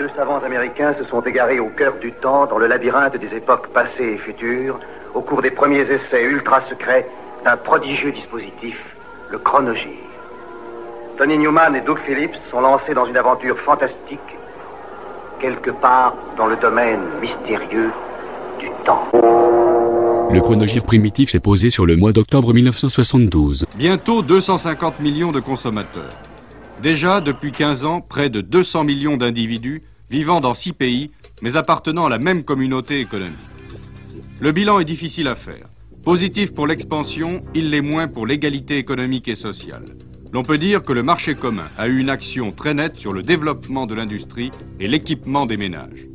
deux savants américains se sont égarés au cœur du temps, dans le labyrinthe des époques passées et futures, au cours des premiers essais ultra secrets d'un prodigieux dispositif, le chronogir. Tony Newman et Doug Phillips sont lancés dans une aventure fantastique, quelque part dans le domaine mystérieux du temps. Le chronogir primitif s'est posé sur le mois d'octobre 1972. Bientôt 250 millions de consommateurs. Déjà, depuis 15 ans, près de 200 millions d'individus vivant dans six pays, mais appartenant à la même communauté économique. Le bilan est difficile à faire. Positif pour l'expansion, il l'est moins pour l'égalité économique et sociale. L'on peut dire que le marché commun a eu une action très nette sur le développement de l'industrie et l'équipement des ménages.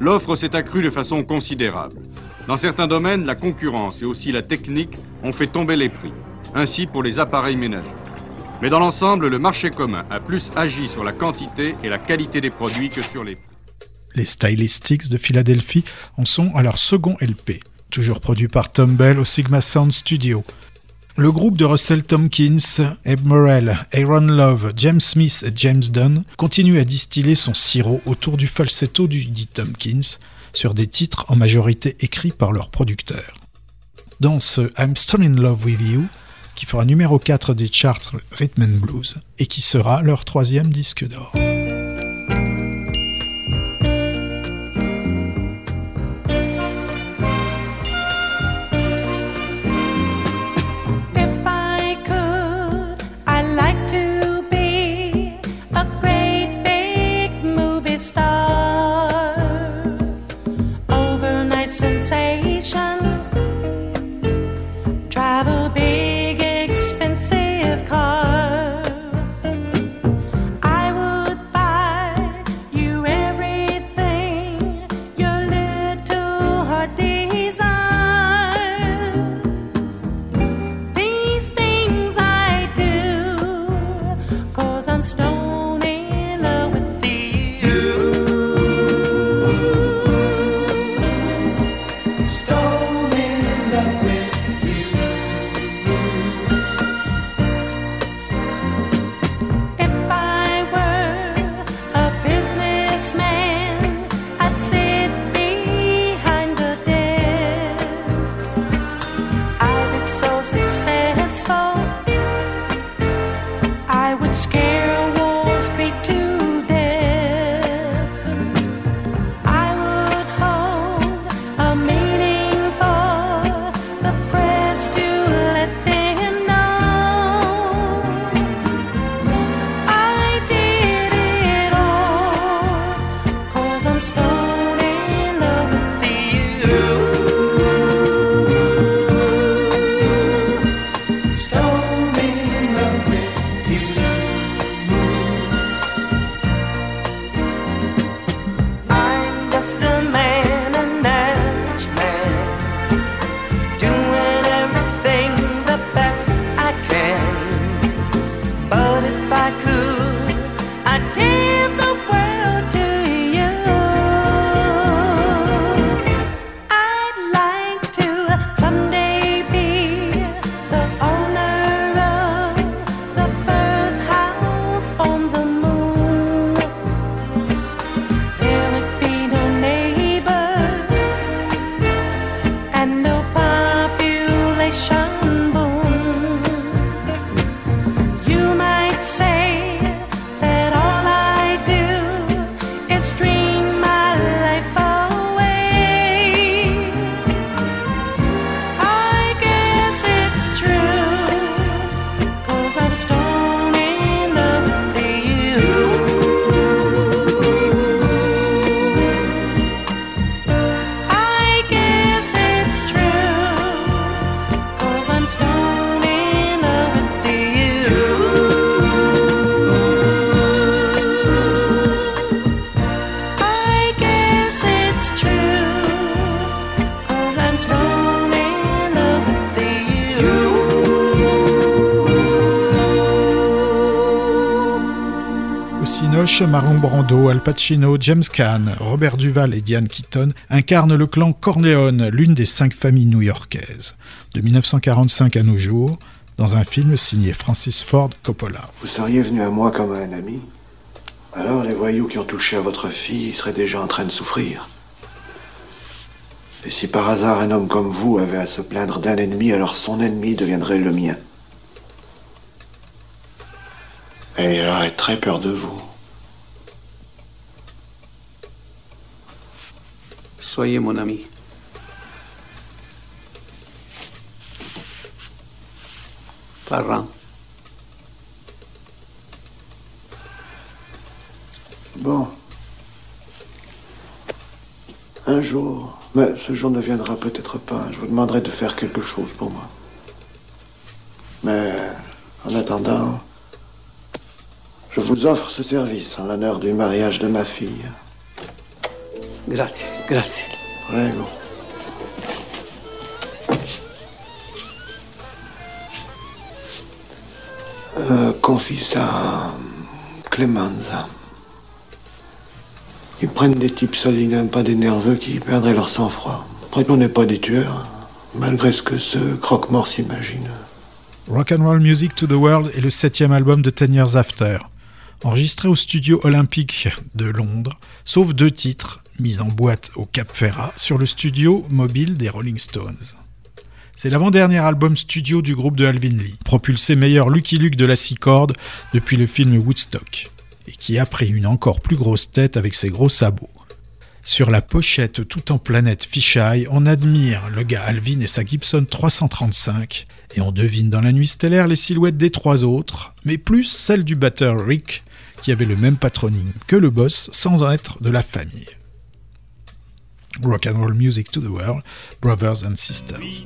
L'offre s'est accrue de façon considérable. Dans certains domaines, la concurrence et aussi la technique ont fait tomber les prix, ainsi pour les appareils ménagers. Mais dans l'ensemble, le marché commun a plus agi sur la quantité et la qualité des produits que sur les prix. Les Stylistics de Philadelphie en sont à leur second LP, toujours produit par Tom Bell au Sigma Sound Studio. Le groupe de Russell Tompkins, Eb Morrell, Aaron Love, James Smith et James Dunn continue à distiller son sirop autour du falsetto du dit Tompkins sur des titres en majorité écrits par leurs producteurs. Dans ce I'm Still in Love with You, qui fera numéro 4 des charts Rhythm and Blues et qui sera leur troisième disque d'or. Marlon Brando, Al Pacino, James Caan, Robert Duval et Diane Keaton incarnent le clan Corleone, l'une des cinq familles new-yorkaises, de 1945 à nos jours, dans un film signé Francis Ford Coppola. Vous seriez venu à moi comme un ami Alors les voyous qui ont touché à votre fille seraient déjà en train de souffrir. Et si par hasard un homme comme vous avait à se plaindre d'un ennemi, alors son ennemi deviendrait le mien. Et il aurait très peur de vous. Soyez mon ami. Parent. Bon. Un jour, mais ce jour ne viendra peut-être pas, je vous demanderai de faire quelque chose pour moi. Mais en attendant, je vous offre ce service en l'honneur du mariage de ma fille. Grazie, grazie. Prego. Euh, confie ça à Clemenza. Ils prennent des types solides, pas des nerveux qui perdraient leur sang-froid. Après, on n'est pas des tueurs, malgré ce que ce croque-mort s'imagine. Rock and Roll Music to the World est le septième album de Ten Years After, enregistré au studio olympique de Londres, sauf deux titres mis en boîte au Cap Ferrat sur le studio mobile des Rolling Stones. C'est l'avant-dernier album studio du groupe de Alvin Lee, propulsé meilleur Lucky Luke de la six cordes depuis le film Woodstock, et qui a pris une encore plus grosse tête avec ses gros sabots. Sur la pochette tout en planète fisheye, on admire le gars Alvin et sa Gibson 335, et on devine dans la nuit stellaire les silhouettes des trois autres, mais plus celle du batteur Rick, qui avait le même patronyme que le boss sans être de la famille. Rock and roll music to the world, brothers and sisters.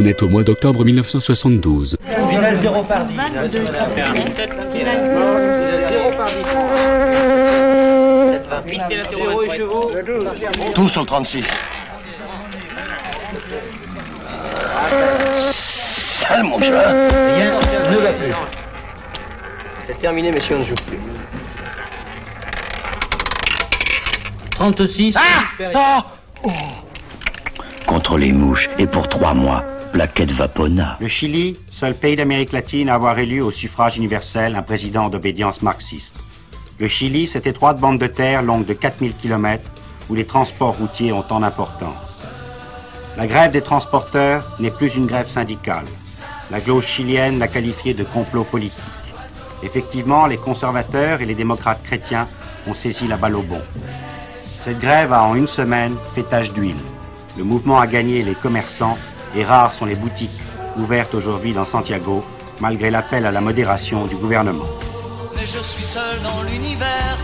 On est au mois d'octobre 1972. Tout sur le 36. Sale mon chat. ne va plus. C'est terminé, messieurs, on ne joue plus. 36. contre les mouches et pour trois mois. Le Chili, seul pays d'Amérique latine à avoir élu au suffrage universel un président d'obédience marxiste. Le Chili, cette étroite bande de terre longue de 4000 km où les transports routiers ont tant d'importance. La grève des transporteurs n'est plus une grève syndicale. La gauche chilienne l'a qualifiée de complot politique. Effectivement, les conservateurs et les démocrates chrétiens ont saisi la balle au bon. Cette grève a en une semaine fait tache d'huile. Le mouvement a gagné les commerçants et rares sont les boutiques ouvertes aujourd'hui dans Santiago, malgré l'appel à la modération du gouvernement. Mais je suis seul dans l'univers.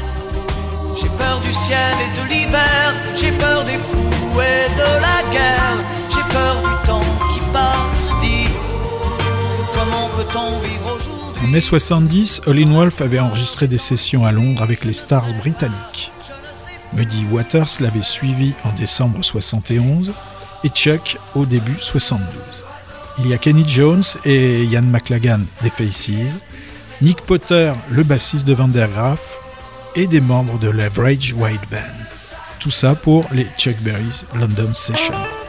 J'ai peur du ciel et de l'hiver. J'ai peur des fous et de la guerre. J'ai peur du temps qui passe. Dis, comment peut-on vivre aujourd'hui? En mai 70, Olin Wolf avait enregistré des sessions à Londres avec les stars britanniques. Muddy Waters l'avait suivi en décembre 71 et Chuck au début 72. Il y a Kenny Jones et Ian McLagan des Faces, Nick Potter, le bassiste de Van der Graaf, et des membres de l'Average White Band. Tout ça pour les Chuck Berry's London Sessions.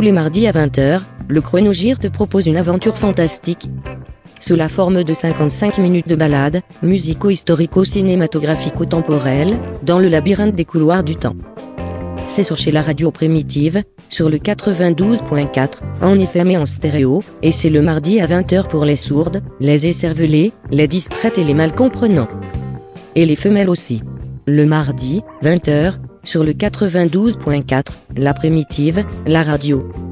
Tous les mardis à 20h, le Chronogir te propose une aventure fantastique. Sous la forme de 55 minutes de balade, musico-historico-cinématographico-temporelle, dans le labyrinthe des couloirs du temps. C'est sur chez la radio primitive, sur le 92.4, en FM et en stéréo, et c'est le mardi à 20h pour les sourdes, les écervelées, les distraites et les mal comprenants. Et les femelles aussi. Le mardi, 20h, sur le 92.4, la primitive, la radio.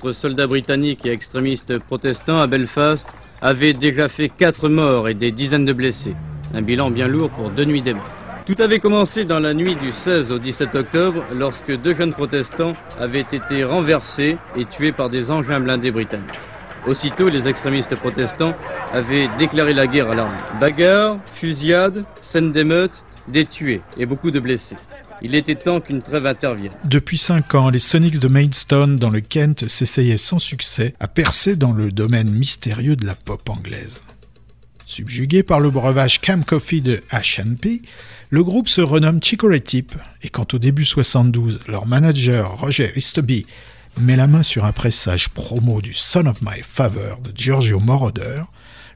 Entre soldats britanniques et extrémistes protestants à Belfast avaient déjà fait quatre morts et des dizaines de blessés. Un bilan bien lourd pour deux nuits d'émeute. Tout avait commencé dans la nuit du 16 au 17 octobre lorsque deux jeunes protestants avaient été renversés et tués par des engins blindés britanniques. Aussitôt, les extrémistes protestants avaient déclaré la guerre à l'armée. Bagarres, fusillades, scènes d'émeute, des tués et beaucoup de blessés. Il était temps qu'une trêve intervienne. Depuis cinq ans, les Sonics de Maidstone dans le Kent s'essayaient sans succès à percer dans le domaine mystérieux de la pop anglaise. Subjugué par le breuvage Cam Coffee de H&P, le groupe se renomme Chicory Tip, et quand au début 72, leur manager Roger Easterby met la main sur un pressage promo du Son of My Favor de Giorgio Moroder,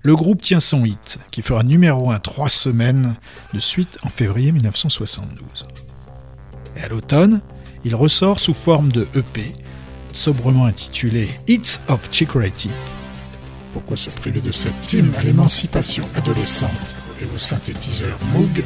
le groupe tient son hit, qui fera numéro 1 trois semaines de suite en février 1972. Et à l'automne, il ressort sous forme de EP, sobrement intitulé Hits of Chicory Tip. Pourquoi se priver de cette hymne à l'émancipation adolescente et au synthétiseur Moog?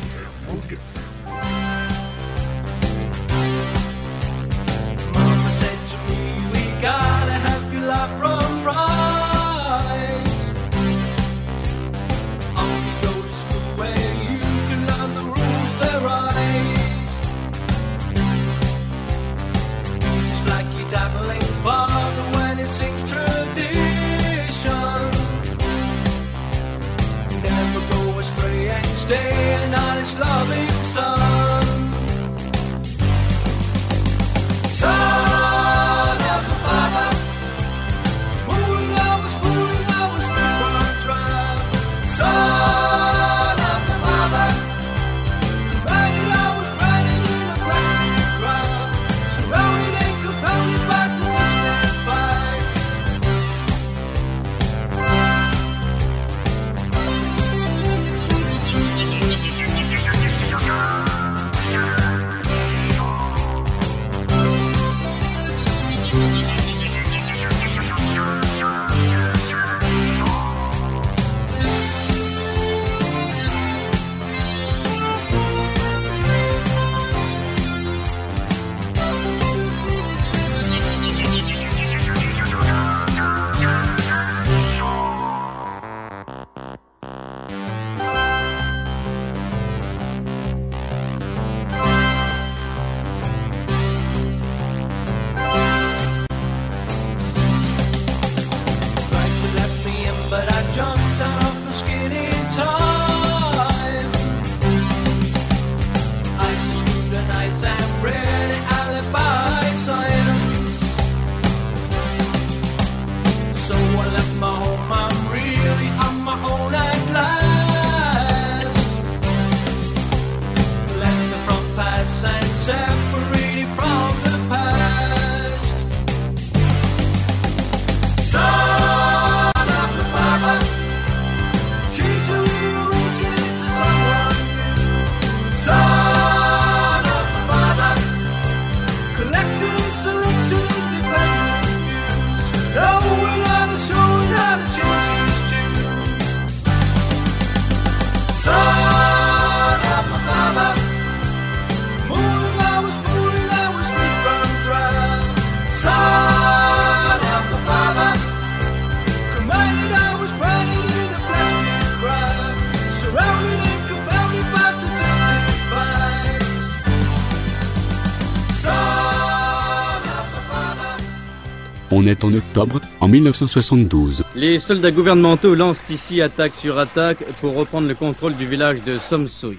En octobre, en 1972. Les soldats gouvernementaux lancent ici attaque sur attaque pour reprendre le contrôle du village de Somsoui.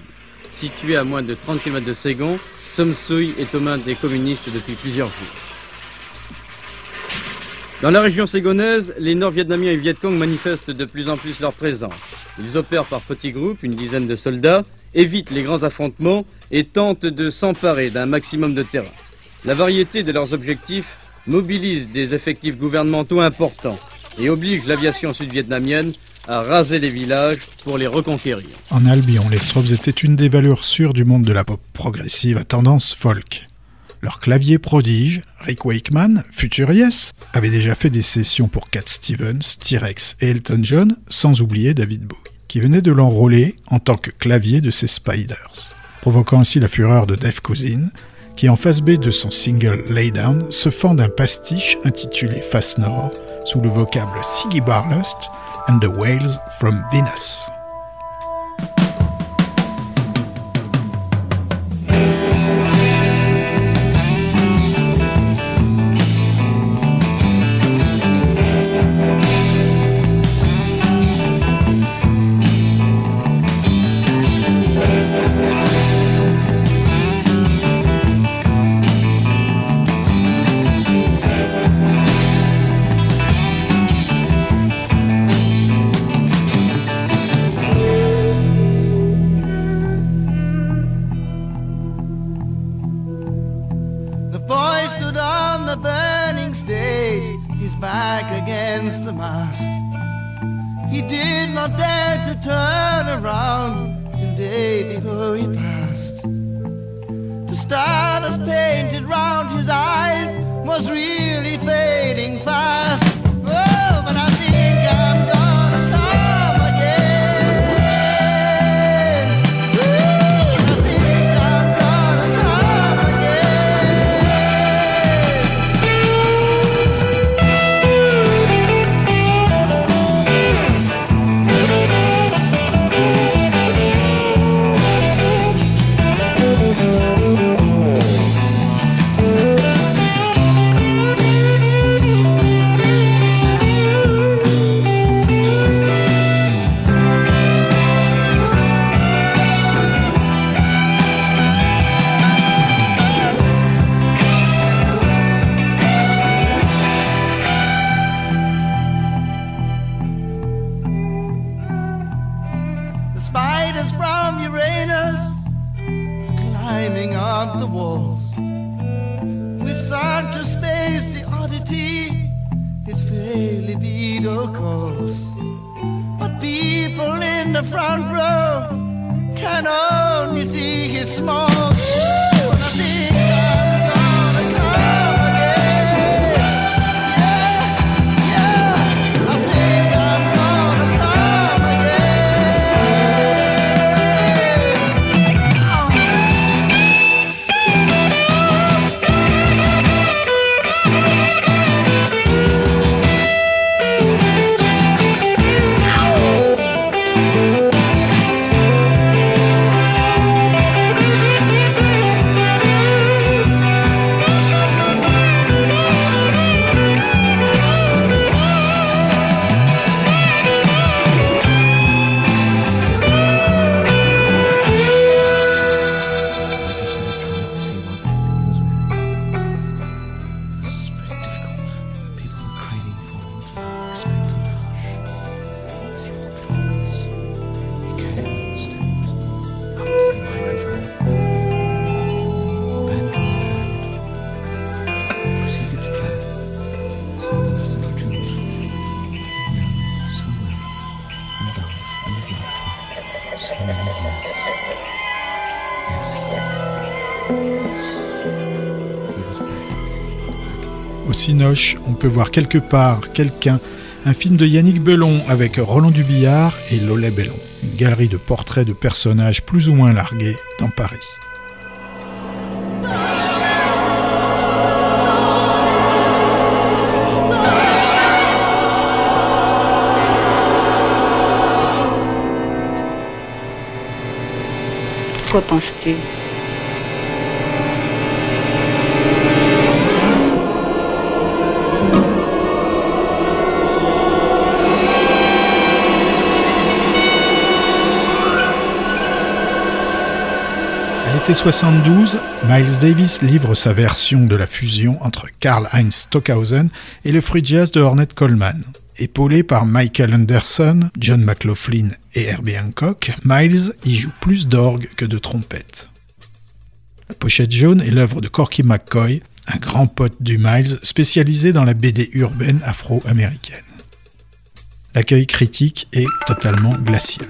Situé à moins de 30 km de Ségon, Somsoui est aux mains des communistes depuis plusieurs jours. Dans la région ségonaise, les Nord-Vietnamiens et Vietcong manifestent de plus en plus leur présence. Ils opèrent par petits groupes, une dizaine de soldats, évitent les grands affrontements et tentent de s'emparer d'un maximum de terrain. La variété de leurs objectifs mobilise des effectifs gouvernementaux importants et oblige l'aviation sud-vietnamienne à raser les villages pour les reconquérir. En Albion, les Strobes étaient une des valeurs sûres du monde de la pop progressive à tendance folk. Leur clavier prodige, Rick Wakeman, futur Yes, avait déjà fait des sessions pour Cat Stevens, T-Rex et Elton John, sans oublier David Bowie, qui venait de l'enrôler en tant que clavier de ses Spiders, provoquant ainsi la fureur de Dave Cousin, qui en face B de son single Lay Down se fend d'un pastiche intitulé Face Nord sous le vocable Siggy Barlust and the Whales from Venus. was real. Peut voir quelque part quelqu'un, un film de Yannick Bellon avec Roland Dubillard et Lolet Bellon, une galerie de portraits de personnages plus ou moins largués dans Paris. Quoi penses-tu? L'été 72, Miles Davis livre sa version de la fusion entre Karl-Heinz Stockhausen et le free jazz de Ornette Coleman. Épaulé par Michael Anderson, John McLaughlin et Herbie Hancock, Miles y joue plus d'orgue que de trompette. La pochette jaune est l'œuvre de Corky McCoy, un grand pote du Miles spécialisé dans la BD urbaine afro-américaine. L'accueil critique est totalement glacial.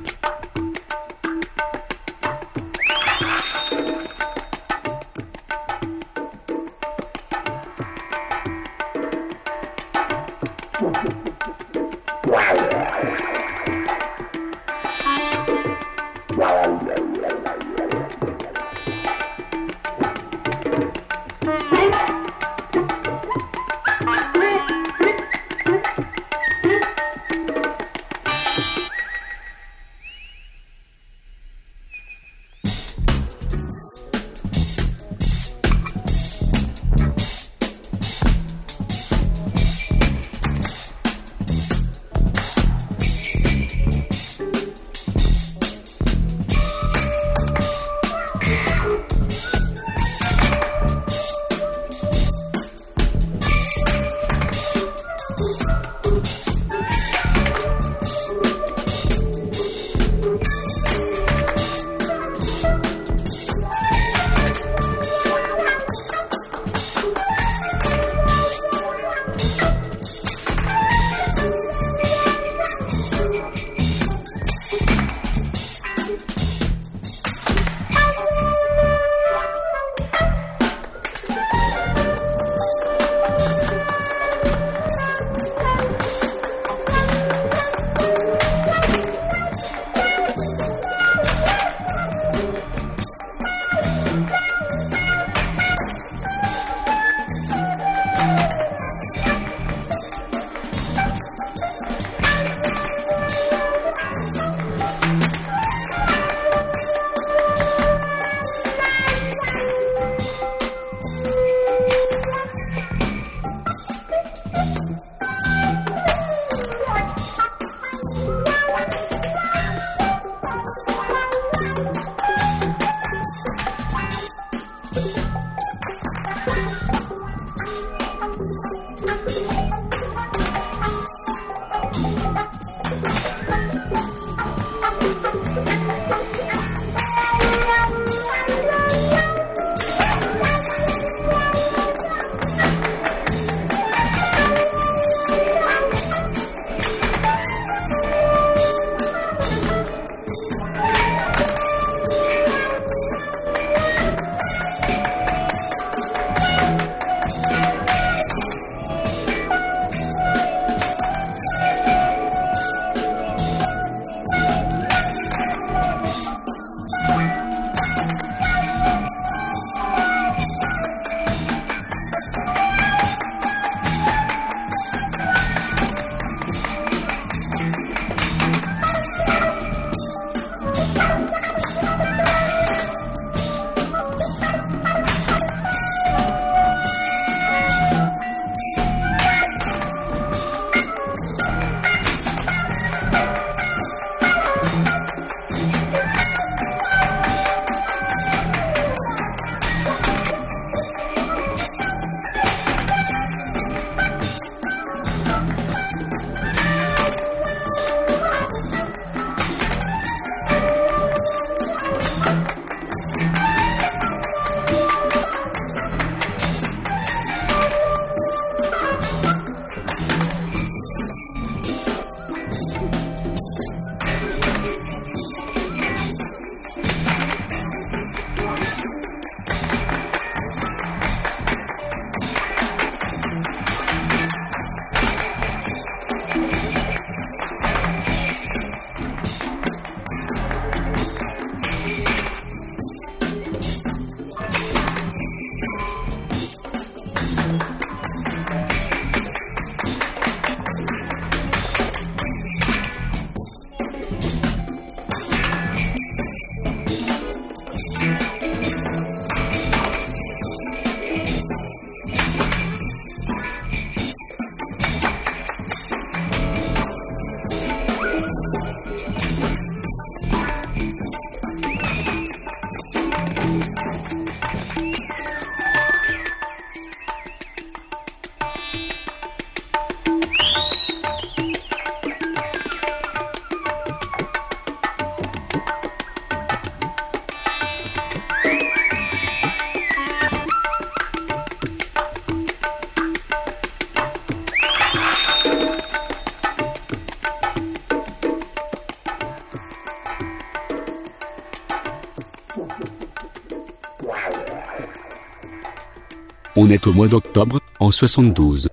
On est au mois d'octobre, en 72.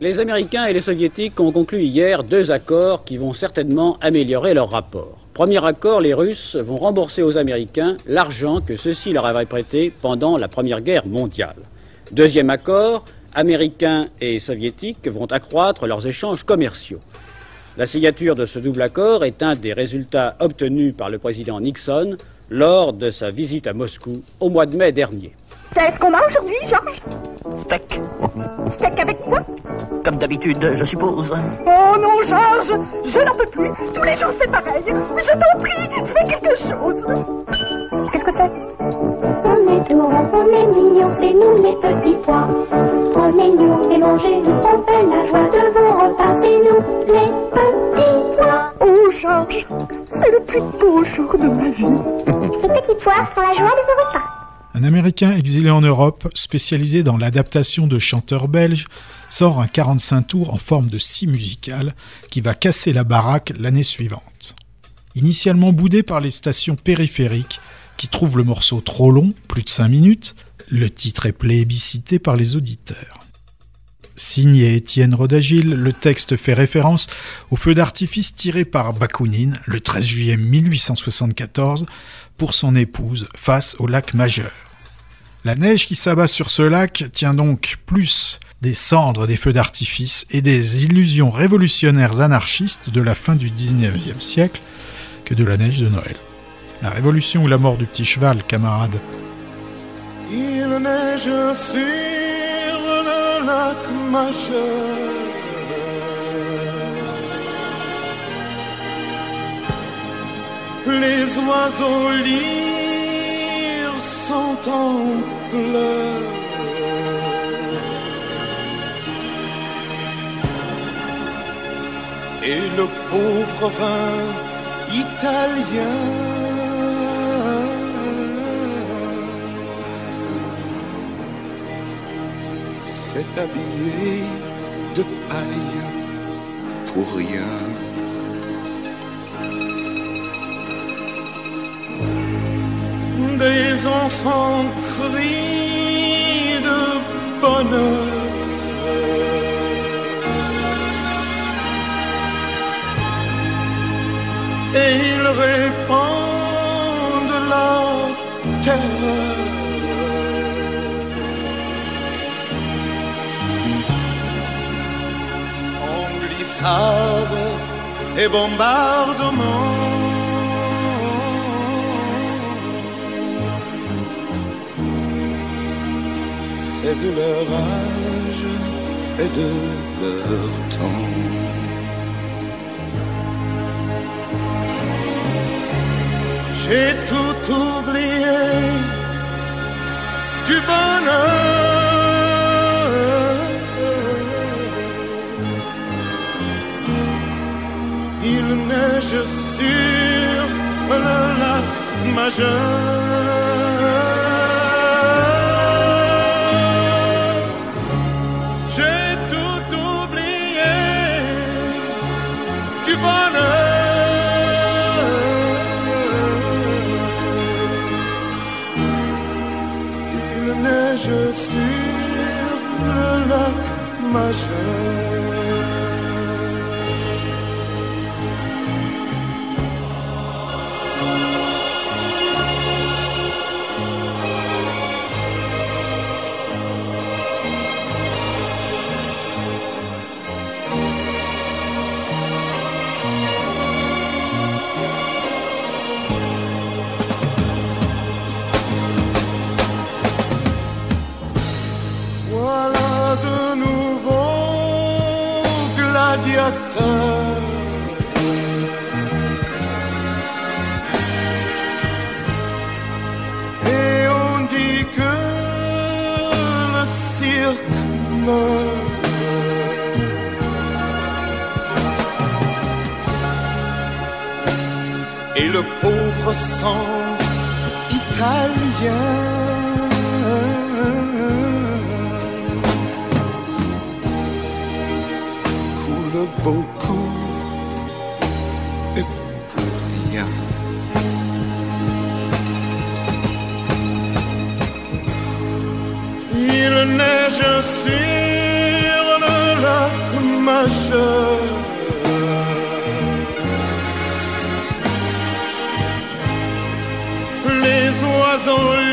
Les Américains et les Soviétiques ont conclu hier deux accords qui vont certainement améliorer leurs rapports. Premier accord, les Russes vont rembourser aux Américains l'argent que ceux-ci leur avaient prêté pendant la Première Guerre mondiale. Deuxième accord, Américains et Soviétiques vont accroître leurs échanges commerciaux. La signature de ce double accord est un des résultats obtenus par le président Nixon lors de sa visite à Moscou au mois de mai dernier. Qu'est-ce qu'on a aujourd'hui, Georges? Steak. Steak avec quoi? Comme d'habitude, je suppose. Oh non, Georges Je n'en peux plus Tous les jours c'est pareil Je t'en prie, fais quelque chose Qu'est-ce que c'est On est tout rond, on est mignon, c'est nous les petits pois. Prenez-nous et mangez-nous, on fait la joie de vos repas, c'est nous les petits pois. Oh, Georges C'est le plus beau jour de ma vie Les petits pois font la joie de vos repas. Un Américain exilé en Europe, spécialisé dans l'adaptation de chanteurs belges, sort un 45 tours en forme de scie musicale qui va casser la baraque l'année suivante. Initialement boudé par les stations périphériques, qui trouvent le morceau trop long, plus de 5 minutes, le titre est plébiscité par les auditeurs. Signé Étienne Rodagil, le texte fait référence au feu d'artifice tiré par Bakounine le 13 juillet 1874 pour son épouse face au lac Majeur. La neige qui s'abat sur ce lac tient donc plus des cendres des feux d'artifice et des illusions révolutionnaires anarchistes de la fin du 19e siècle que de la neige de Noël. La révolution ou la mort du petit cheval, camarade Il neige sur le lac majeur. Les oiseaux lyres sont en pleurs. Et le pauvre vin italien s'est habillé de paille pour rien. Des enfants crient de bonheur. Et ils répandent la terreur. Et bombardement. C'est de leur âge et de leur temps. J'ai tout oublié du bonheur. Neige sur le lac majeur. J'ai tout oublié du bonheur. Il neige sur le lac majeur. Pauvre sang italien coule beaucoup et pour rien. Il neige sur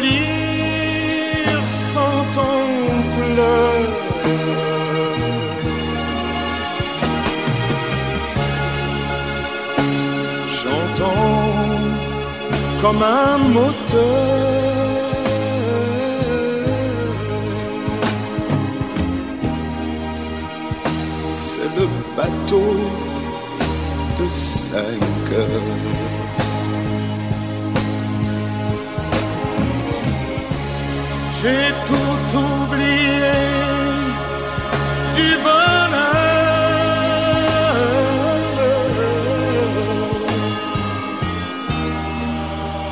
lyres sont en pleurs. J'entends comme un moteur. C'est le bateau de cinq heures. J'ai tout oublié du bonheur.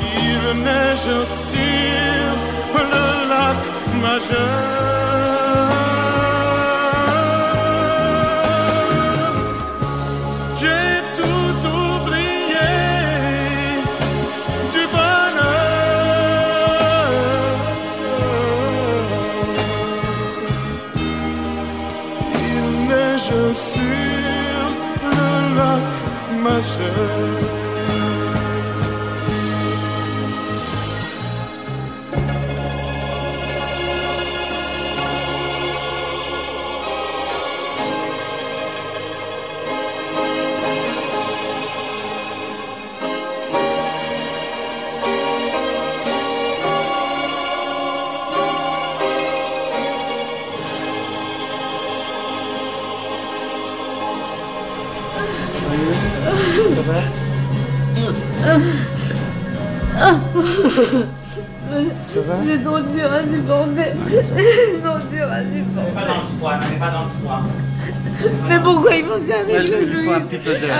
Il neige sur le lac majeur. C'est trop dur à supporter. C'est trop dur à supporter. Pas dans le froid, n'allez pas dans le froid. Mais pourquoi ils font ça avec le.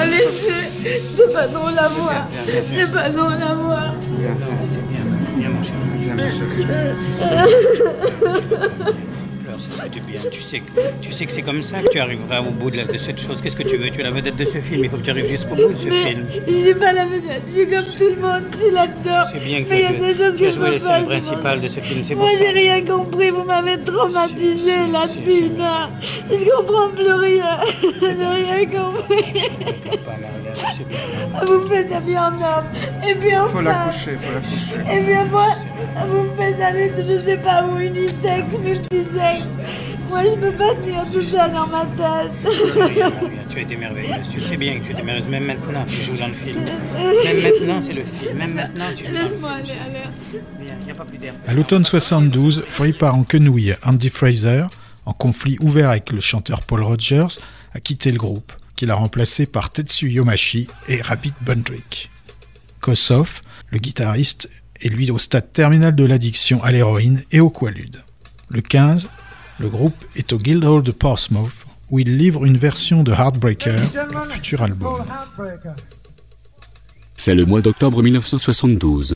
Allez, c'est c'est pas drôle à voir. C'est pas drôle à voir. Viens, c'est bien. Viens, mon chéri. Viens, mon chéri. Bien. Tu sais que, tu sais que c'est comme ça que tu arriveras au bout de, la- de cette chose. Qu'est-ce que tu veux? Tu es la vedette de ce film. Il faut que tu arrives jusqu'au bout de ce Mais film. je suis pas la vedette, je suis comme tout le monde, je suis là-dedans. C'est bien que Mais il y a tu des choses tu que as je joué principales de ce film. C'est Moi pour ça. j'ai rien compris, vous m'avez traumatisé là depuis une heure. Je comprends plus rien. Je n'ai rien compris. Vous me faites habiller en homme. Et puis enfin. Faut la coucher, faut la coucher. Et puis moi, vous me faites aller de je sais pas où, unisexe, multisexe. Moi je peux pas tenir tout ça dans ma tête. Tu as été merveilleuse. Tu sais bien que tu étais merveilleuse. Même maintenant, tu joues dans le film. Même maintenant, c'est le film. Même maintenant, tu joues dans le film. Laisse-moi aller, allez. Il n'y a pas plus d'air. À l'automne 72, Free part en quenouille Andy Fraser, en conflit ouvert avec le chanteur Paul Rogers, a quitté le groupe, qu'il a remplacé par Tetsu Yomashi et Rapid Bundrick. Kossoff, le guitariste, est lui au stade terminal de l'addiction à l'héroïne et au quaalude. Le 15, le groupe est au Guildhall de Portsmouth, où il livre une version de Heartbreaker, leur futur album. C'est le mois d'octobre 1972.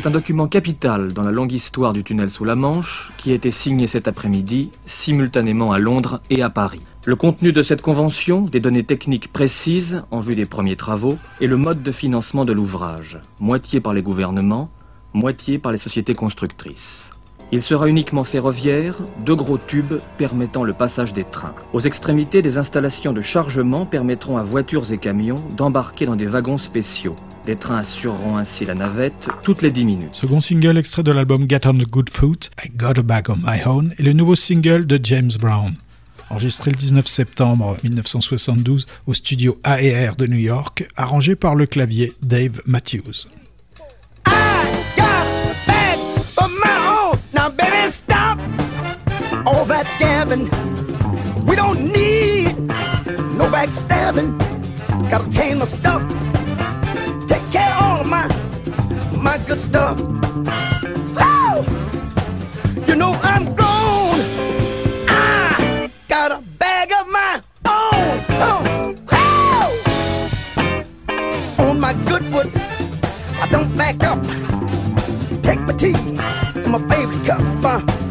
C'est un document capital dans la longue histoire du tunnel sous la Manche qui a été signé cet après-midi, simultanément à Londres et à Paris. Le contenu de cette convention, des données techniques précises en vue des premiers travaux, et le mode de financement de l'ouvrage, moitié par les gouvernements, moitié par les sociétés constructrices. Il sera uniquement ferroviaire, deux gros tubes permettant le passage des trains. Aux extrémités, des installations de chargement permettront à voitures et camions d'embarquer dans des wagons spéciaux. Des trains assureront ainsi la navette toutes les 10 minutes. Second single extrait de l'album Get on the Good Foot, I Got a Bag on My Own, et le nouveau single de James Brown. Enregistré le 19 septembre 1972 au studio AR de New York, arrangé par le clavier Dave Matthews. We don't need no backstabbing. Gotta change my stuff. Take care of all of my my good stuff. Woo! You know I'm grown. I got a bag of my own. Oh, woo! On my good foot, I don't back up take my tea in my favorite cup. Uh,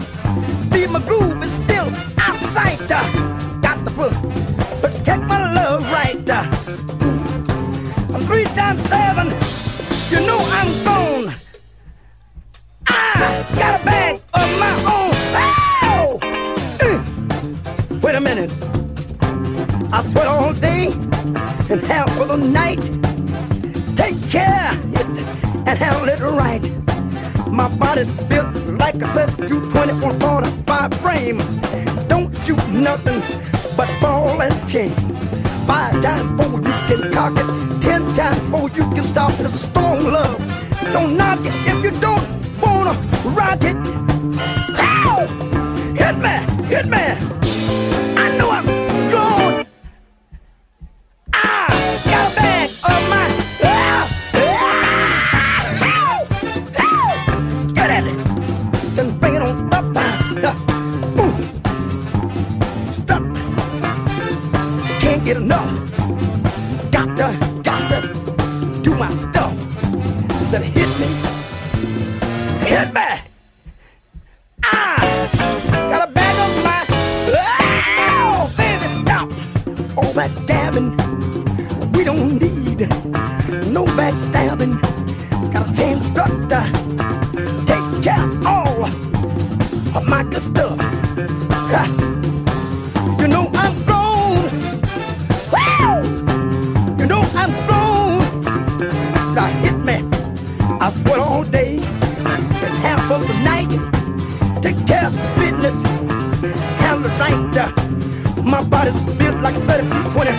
my body's built like a 30, 20,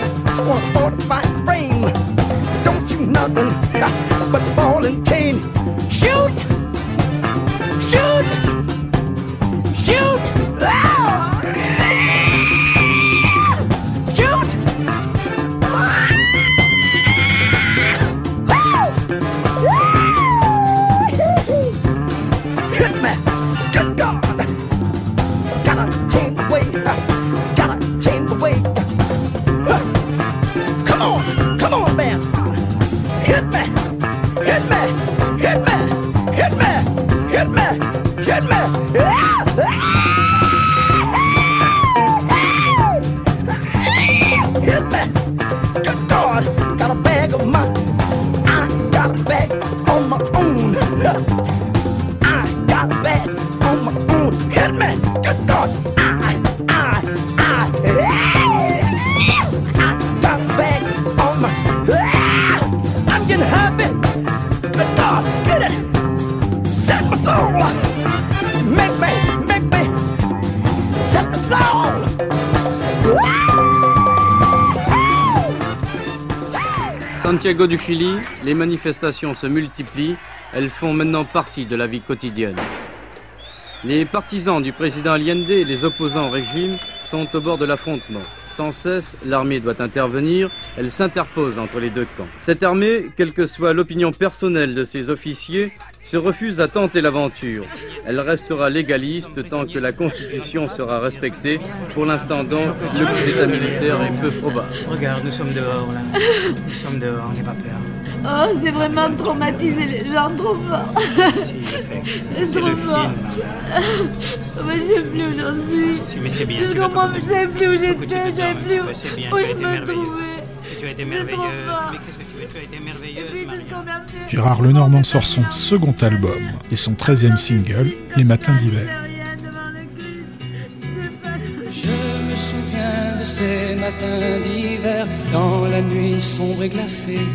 or 45 Santiago du Chili, les manifestations se multiplient, elles font maintenant partie de la vie quotidienne. Les partisans du président Allende et les opposants au régime sont au bord de l'affrontement. Sans cesse, l'armée doit intervenir, elle s'interpose entre les deux camps. Cette armée, quelle que soit l'opinion personnelle de ses officiers, se refuse à tenter l'aventure. Elle restera légaliste tant que la Constitution sera respectée. Pour l'instant, donc, le coup d'État militaire est peu probable. Regarde, nous sommes dehors là. Nous sommes dehors, n'aie pas peur. Oh, c'est vraiment traumatiser les gens trop fort. c'est trop fort. Moi, je sais plus où j'en suis. Si, mais c'est bien. Je comprends, je sais plus où j'étais, je sais plus où, je me trouvais. Tu as été merveilleuse. Mais qu'est-ce que tu veux Tu as été merveilleuse. Et puis tout ce qu'on a fait. Gérard Lenormand sort son second album et son 13e single, Les Matins d'hiver. Je me souviens de ces matins d'hiver, dans la nuit sombre et glacée.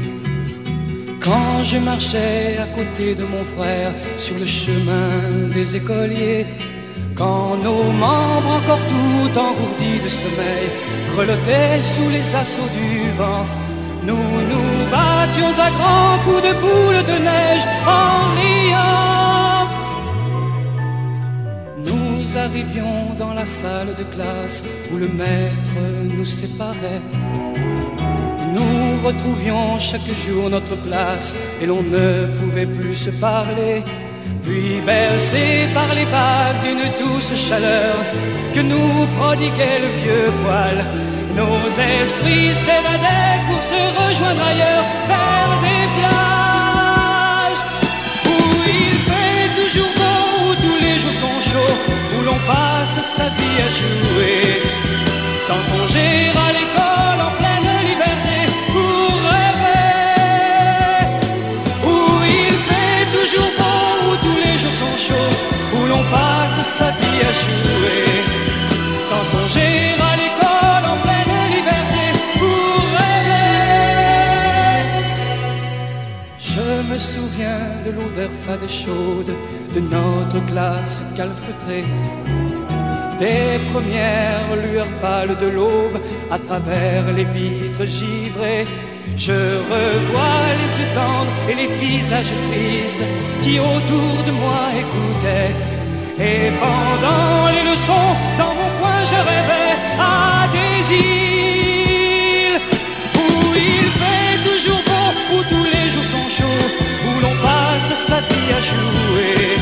Quand je marchais à côté de mon frère sur le chemin des écoliers. Quand nos membres encore tout engourdis de sommeil grelottaient sous les assauts du vent. Nous nous battions à grands coups de boule de neige en riant. Nous arrivions dans la salle de classe où le maître nous séparait. Nous retrouvions chaque jour notre place et l'on ne pouvait plus se parler. Puis bercés par les vagues d'une douce chaleur que nous prodiguait le vieux poil, nos esprits s'évadaient pour se rejoindre ailleurs vers des plages où il fait toujours beau, où tous les jours sont chauds, où l'on passe sa vie à jouer, sans songer à l'école et chaude de notre classe calfeutrée. Des premières lueurs pâles de l'aube à travers les vitres givrées. Je revois les yeux tendres et les visages tristes qui autour de moi écoutaient. Et pendant les leçons, dans mon coin, je rêvais à îles passati asciughe